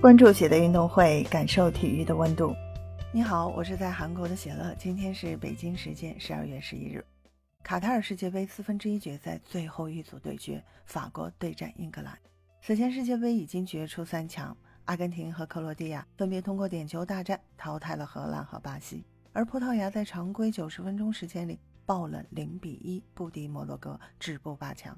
关注喜的运动会，感受体育的温度。你好，我是在韩国的喜乐。今天是北京时间十二月十一日，卡塔尔世界杯四分之一决赛最后一组对决，法国对战英格兰。此前世界杯已经决出三强，阿根廷和克罗地亚分别通过点球大战淘汰了荷兰和巴西，而葡萄牙在常规九十分钟时间里爆冷零比一不敌摩洛哥，止步八强。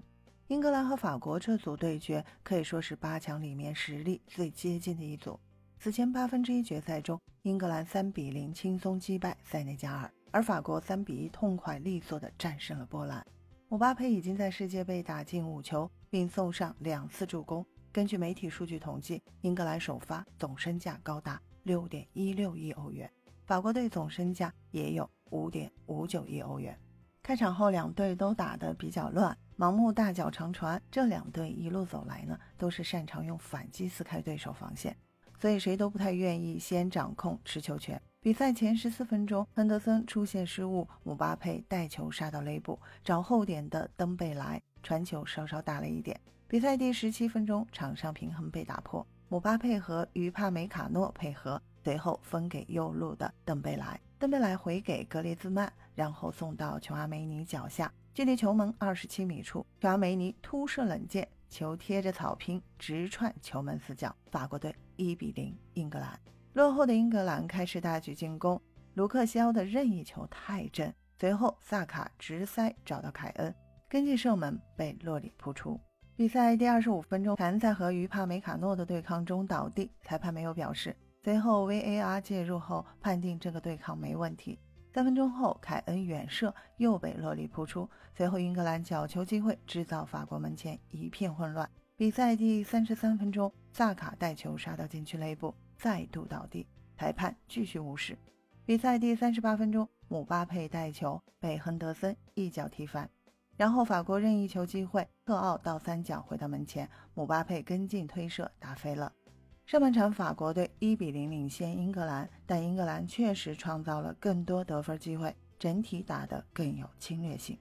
英格兰和法国这组对决可以说是八强里面实力最接近的一组。此前八分之一决赛中，英格兰三比零轻松击败塞内加尔，而法国三比一痛快利索地战胜了波兰。姆巴佩已经在世界杯打进五球，并送上两次助攻。根据媒体数据统计，英格兰首发总身价高达六点一六亿欧元，法国队总身价也有五点五九亿欧元。开场后，两队都打得比较乱，盲目大脚长传。这两队一路走来呢，都是擅长用反击撕开对手防线，所以谁都不太愿意先掌控持球权。比赛前十四分钟，亨德森出现失误，姆巴佩带球杀到肋部，找后点的登贝莱传球稍稍大了一点。比赛第十七分钟，场上平衡被打破，姆巴佩和于帕梅卡诺配合，随后分给右路的登贝莱。登贝莱回给格列兹曼，然后送到琼阿梅尼脚下，距离球门二十七米处，琼阿梅尼突射冷箭，球贴着草坪直串球门死角。法国队一比零英格兰。落后的英格兰开始大举进攻，卢克肖的任意球太正，随后萨卡直塞找到凯恩，跟进射门被洛里扑出。比赛第二十五分钟，凯恩在和于帕梅卡诺的对抗中倒地，裁判没有表示。随后 VAR 介入后，判定这个对抗没问题。三分钟后，凯恩远射又被洛里扑出。随后英格兰角球机会制造法国门前一片混乱。比赛第三十三分钟，萨卡带球杀到禁区内部，再度倒地，裁判继续无视。比赛第三十八分钟，姆巴佩带球被亨德森一脚踢翻，然后法国任意球机会，特奥倒三角回到门前，姆巴佩跟进推射打飞了。上半场，法国队一比零领先英格兰，但英格兰确实创造了更多得分机会，整体打得更有侵略性。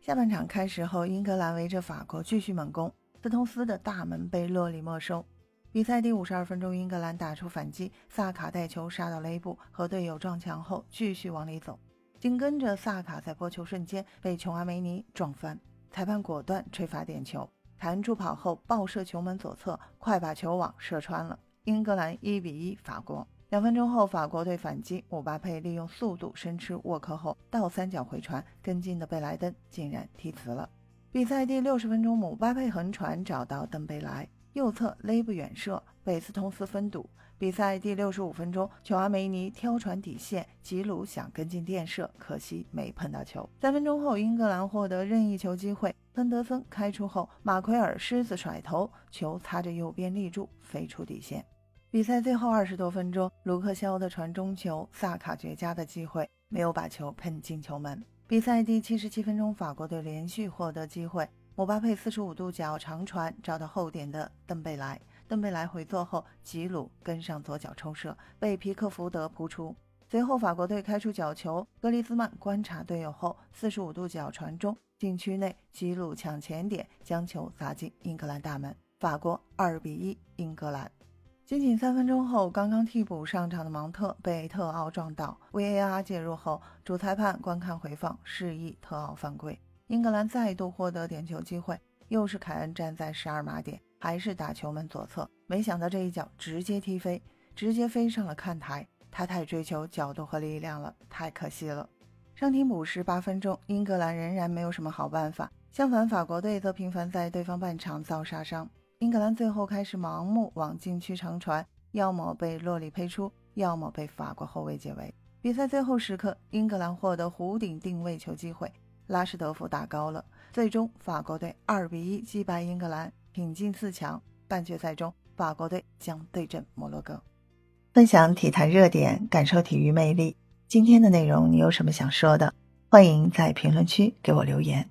下半场开始后，英格兰围着法国继续猛攻，斯通斯的大门被洛里没收。比赛第五十二分钟，英格兰打出反击，萨卡带球杀到肋部，和队友撞墙后继续往里走，紧跟着萨卡在拨球瞬间被琼阿梅尼撞翻，裁判果断吹罚点球，凯恩助跑后爆射球门左侧，快把球网射穿了。英格兰一比一法国。两分钟后，法国队反击，姆巴佩利用速度生吃沃克后倒三角回传，跟进的贝莱登竟然踢瓷了。比赛第六十分钟，姆巴佩横传找到登贝莱右侧勒布远射，贝斯通斯分堵。比赛第六十五分钟，琼阿梅尼挑传底线，吉鲁想跟进垫射，可惜没碰到球。三分钟后，英格兰获得任意球机会，亨德森开出后，马奎尔狮子甩头，球擦着右边立柱飞出底线。比赛最后二十多分钟，卢克肖的传中球，萨卡绝佳的机会，没有把球喷进球门。比赛第七十七分钟，法国队连续获得机会，姆巴佩四十五度角长传找到后点的邓贝莱，邓贝莱回做后，吉鲁跟上左脚抽射，被皮克福德扑出。随后法国队开出角球，格里兹曼观察队友后，四十五度角传中，禁区内吉鲁抢前点将球砸进英格兰大门，法国二比一英格兰。仅仅三分钟后，刚刚替补上场的芒特被特奥撞倒，VAR 介入后，主裁判观看回放，示意特奥犯规。英格兰再度获得点球机会，又是凯恩站在十二码点，还是打球门左侧，没想到这一脚直接踢飞，直接飞上了看台。他太追求角度和力量了，太可惜了。上庭补时八分钟，英格兰仍然没有什么好办法，相反，法国队则频繁在对方半场造杀伤。英格兰最后开始盲目往禁区长传，要么被洛里配出，要么被法国后卫解围。比赛最后时刻，英格兰获得弧顶定位球机会，拉什德福打高了。最终，法国队二比一击败英格兰，挺进四强。半决赛中，法国队将对阵摩洛哥。分享体坛热点，感受体育魅力。今天的内容你有什么想说的？欢迎在评论区给我留言。